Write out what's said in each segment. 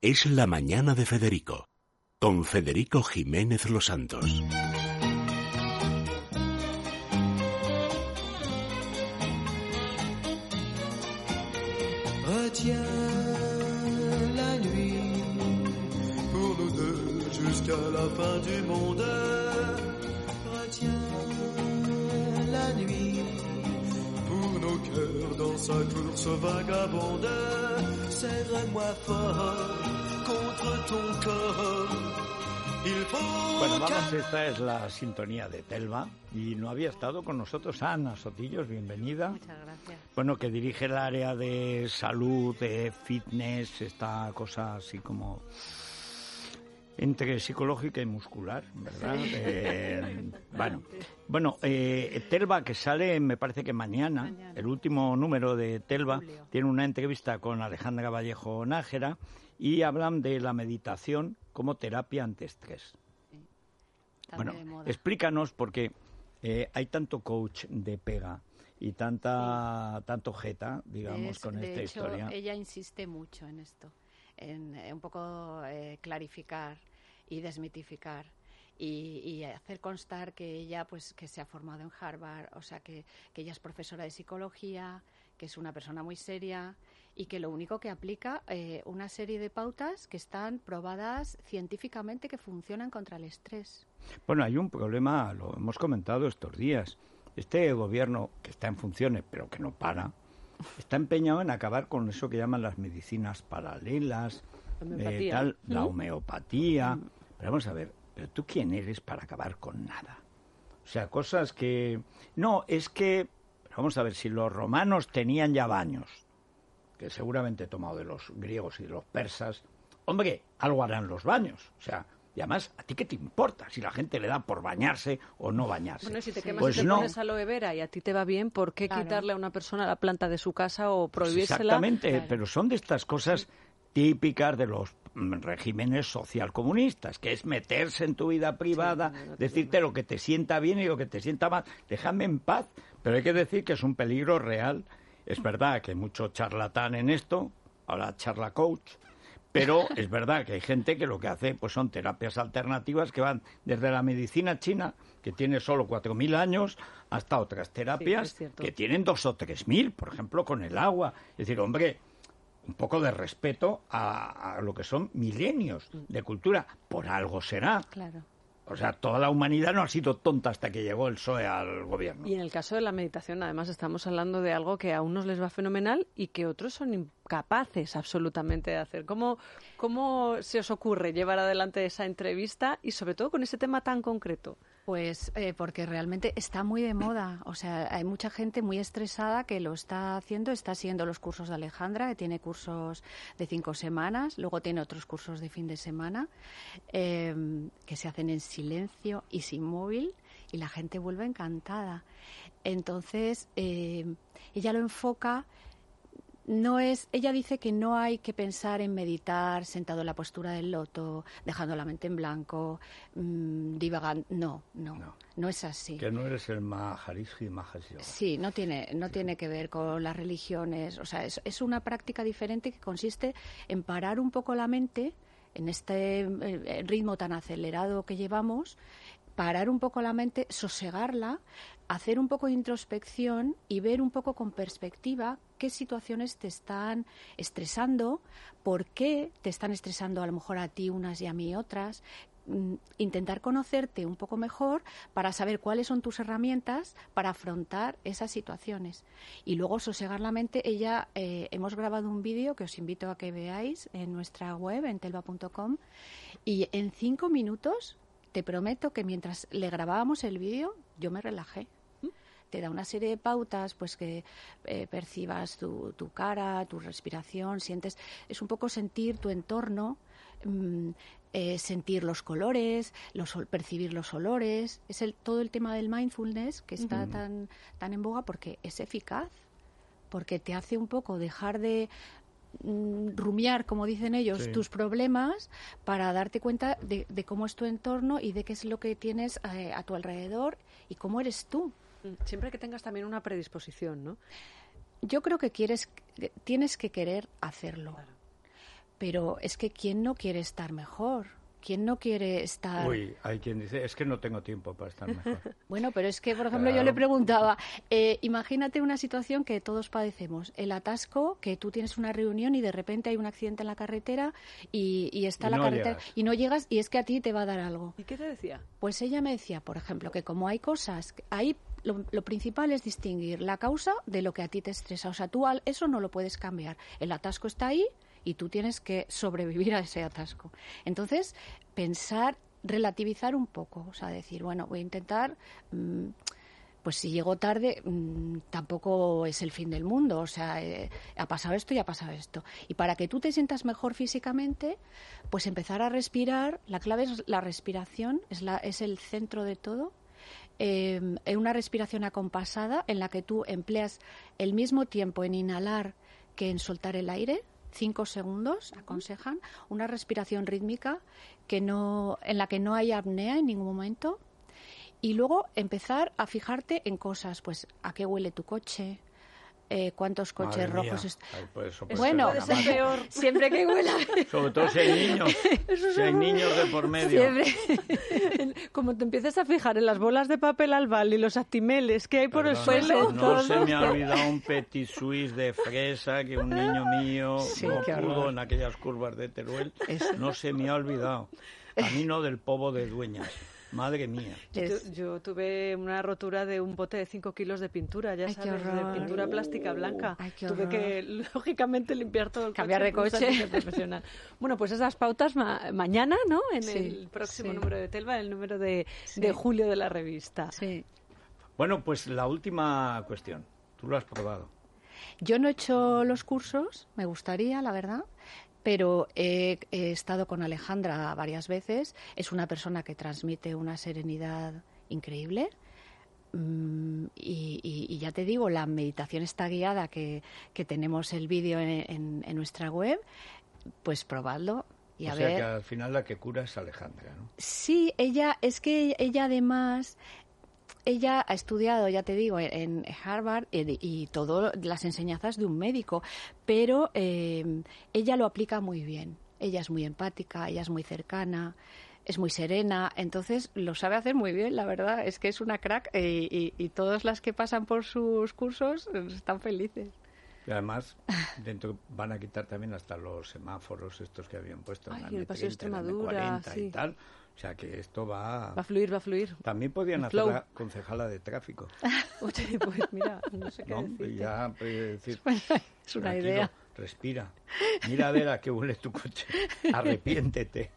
es La Mañana de Federico, con Federico Jiménez Los Santos. Retiens la nuit pour nous deux jusqu'à la fin du monde. Retiens la nuit pour nos cœurs dans sa course vagabonde. Serre-moi fort Bueno, vamos, esta es la sintonía de Telva y no había estado con nosotros Ana Sotillos, bienvenida. Muchas gracias. Bueno, que dirige el área de salud, de fitness, esta cosa así como entre psicológica y muscular, ¿verdad? Eh, bueno, bueno eh, Telva, que sale, me parece que mañana, Mañana. el último número de Telva, Julio. tiene una entrevista con Alejandra Vallejo Nájera y hablan de la meditación como terapia ante estrés. Bueno, explícanos porque eh, hay tanto coach de pega y tanta tanto jeta, digamos, Es- con de esta hecho, historia. Ella insiste mucho en esto, en eh, un poco eh, clarificar y desmitificar y, y hacer constar que ella, pues, que se ha formado en Harvard, o sea, que, que ella es profesora de psicología, que es una persona muy seria y que lo único que aplica eh, una serie de pautas que están probadas científicamente que funcionan contra el estrés. Bueno, hay un problema, lo hemos comentado estos días. Este gobierno que está en funciones, pero que no para, está empeñado en acabar con eso que llaman las medicinas paralelas, eh, Homeopatía. tal, la homeopatía. Pero vamos a ver, pero tú quién eres para acabar con nada. O sea, cosas que no es que pero vamos a ver si los romanos tenían ya baños, que seguramente he tomado de los griegos y de los persas. Hombre, algo harán los baños. O sea, y además, ¿a ti qué te importa si la gente le da por bañarse o no bañarse? Bueno, si te quemas Pues y te no. pones aloe vera y a ti te va bien, ¿por qué Claro. quitarle a una persona la planta de su casa o Pues prohibírsela? exactamente, Claro. pero son de estas cosas típicas de los regímenes socialcomunistas, que es meterse en tu vida privada, decirte lo que te sienta bien y lo que te sienta mal. Déjame en paz, pero hay que decir que es un peligro real. Es verdad que hay mucho charlatán en esto, ahora charla coach, pero es verdad que hay gente que lo que hace pues son terapias alternativas que van desde la medicina china, que tiene solo 4.000 años, hasta otras terapias que tienen dos o tres mil, por ejemplo, con el agua. Es decir, hombre, un poco de respeto a, a lo que son milenios de cultura. Por algo será. Claro. O sea, toda la humanidad no ha sido tonta hasta que llegó el PSOE al gobierno. Y en el caso de la meditación, además, estamos hablando de algo que a unos les va fenomenal y que otros son incapaces absolutamente de hacer. ¿Cómo, ¿Cómo se os ocurre llevar adelante esa entrevista y sobre todo con ese tema tan concreto? Pues eh, porque realmente está muy de moda. O sea, hay mucha gente muy estresada que lo está haciendo. Está siguiendo los cursos de Alejandra, que tiene cursos de cinco semanas. Luego tiene otros cursos de fin de semana eh, que se hacen en silencio y sin móvil. Y la gente vuelve encantada. Entonces, eh, ella lo enfoca no es, ella dice que no hay que pensar en meditar sentado en la postura del loto, dejando la mente en blanco, mm, divagando. No, no, No. no, es así. Que no eres el Maharishi Yoga. Sí, no tiene, no tiene que ver con las religiones. O sea, es, es una práctica diferente que consiste en parar un poco la mente en este eh, ritmo tan acelerado que llevamos, parar un poco la mente, sosegarla, hacer un poco de introspección y ver un poco con perspectiva qué situaciones te están estresando, por qué te están estresando a lo mejor a ti unas y a mí otras, mm, intentar conocerte un poco mejor para saber cuáles son tus herramientas para afrontar esas situaciones. Y luego sosegar la mente. Ella, eh, hemos grabado un vídeo que os invito a que veáis en nuestra web, en telva.com, y en cinco minutos te prometo que mientras le grabábamos el vídeo, yo me relajé. Te da una serie de pautas, pues que eh, percibas tu, tu cara, tu respiración, sientes, es un poco sentir tu entorno, mm, eh, sentir los colores, los, percibir los olores, es el, todo el tema del mindfulness que está tan, tan en boga porque es eficaz, porque te hace un poco dejar de mm, rumiar, como dicen ellos, Sí. tus problemas para darte cuenta de, de cómo es tu entorno y de qué es lo que tienes eh, a tu alrededor y cómo eres tú. Siempre que tengas también una predisposición, ¿no? Yo creo que quieres, que tienes que querer hacerlo. Pero es que ¿quién no quiere estar mejor? ¿Quién no quiere estar...? Uy, hay quien dice, es que no tengo tiempo para estar mejor. Bueno, pero es que, por ejemplo, yo le preguntaba, eh, imagínate una situación que todos padecemos, el atasco, que tú tienes una reunión y de repente hay un accidente en la carretera y, y está Y la no carretera llegas. y no llegas y es que a ti te va a dar algo. ¿Y qué te decía? Pues ella me decía, por ejemplo, que como hay cosas, lo, lo principal es distinguir la causa de lo que a ti te estresa. O sea, tú al- eso no lo puedes cambiar. El atasco está ahí y tú tienes que sobrevivir a ese atasco. Entonces, pensar, relativizar un poco, o sea, decir, bueno, voy a intentar... mm, pues si llego tarde mm, tampoco es el fin del mundo, o sea, eh, ha pasado esto y ha pasado esto. Y para que tú te sientas mejor físicamente, pues empezar a respirar, la clave es la respiración, es, la, es el centro de todo. Eh, una respiración acompasada en la que tú empleas el mismo tiempo en inhalar que en soltar el aire, cinco segundos, aconsejan, una respiración rítmica que no, en la que no hay apnea en ningún momento, y luego empezar a fijarte en cosas, pues a qué huele tu coche, eh, cuántos coches Madre rojos. est- Ay, pues Bueno, peor. siempre que huela. Sobre todo si hay niños. si hay niños de por medio. Siempre. Como te empiezas a fijar en las bolas de papel albal y los actimeles que hay por el suelo, No se me ha olvidado un petit suisse de fresa que un niño mío Sí, no pudo en aquellas curvas de Teruel. Eso. No se me ha olvidado. A mí no del povo de dueñas. Madre mía. Yo, Es- tu- yo tuve una rotura de un bote de 5 kilos de pintura, ya Ay, sabes, de pintura plástica blanca. Ay, qué tuve que, lógicamente, limpiar todo el Cambiar de con un coche. profesional. bueno, pues esas pautas ma- mañana, ¿no? En Sí, el próximo sí. número de Telva, el número de, Sí. de julio de la revista. Sí. Bueno, pues la última cuestión. Tú lo has probado. Yo no he hecho los cursos, me gustaría, la verdad, pero he, he estado con Alejandra varias veces. Es una persona que transmite una serenidad increíble. Mm, y, y- y ya te digo, la meditación está guiada, que, que tenemos el vídeo en, en- en nuestra web, pues probadlo y o a sea ver. que al final la que cura es Alejandra, ¿no? Sí, ella, es que ella además, ella ha estudiado, ya te digo, en Harvard y, y todas las enseñanzas de un médico, pero eh, ella lo aplica muy bien. Ella es muy empática, ella es muy cercana, es muy serena, entonces lo sabe hacer muy bien, la verdad, es que es una crack eh, y, y todas las que pasan por sus cursos eh, están felices. Y además, dentro van a quitar también hasta los semáforos estos que habían puesto en Ay, la el Paseo M30, en la Extremadura, M40 sí. y tal. O sea que esto va... Va a fluir, va a fluir. También podían hacer flow. la concejala de tráfico, Oye, pues mira, no sé qué ¿no? decirte. Ya pues, decir, es una idea. respira. Mira a ver a qué huele tu coche. Arrepiéntete.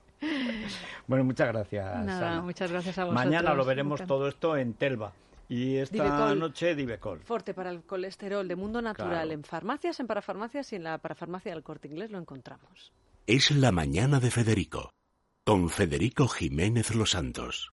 Bueno, muchas gracias. Nada, Ana. muchas gracias a vosotros. Mañana lo veremos todo esto en Telva. Y esta Divecol. noche Divecol. Forte para el colesterol de Mundo Natural Claro. en farmacias, en parafarmacias y en la parafarmacia del Corte Inglés lo encontramos. Es la mañana de Federico, con Federico Jiménez Los Santos.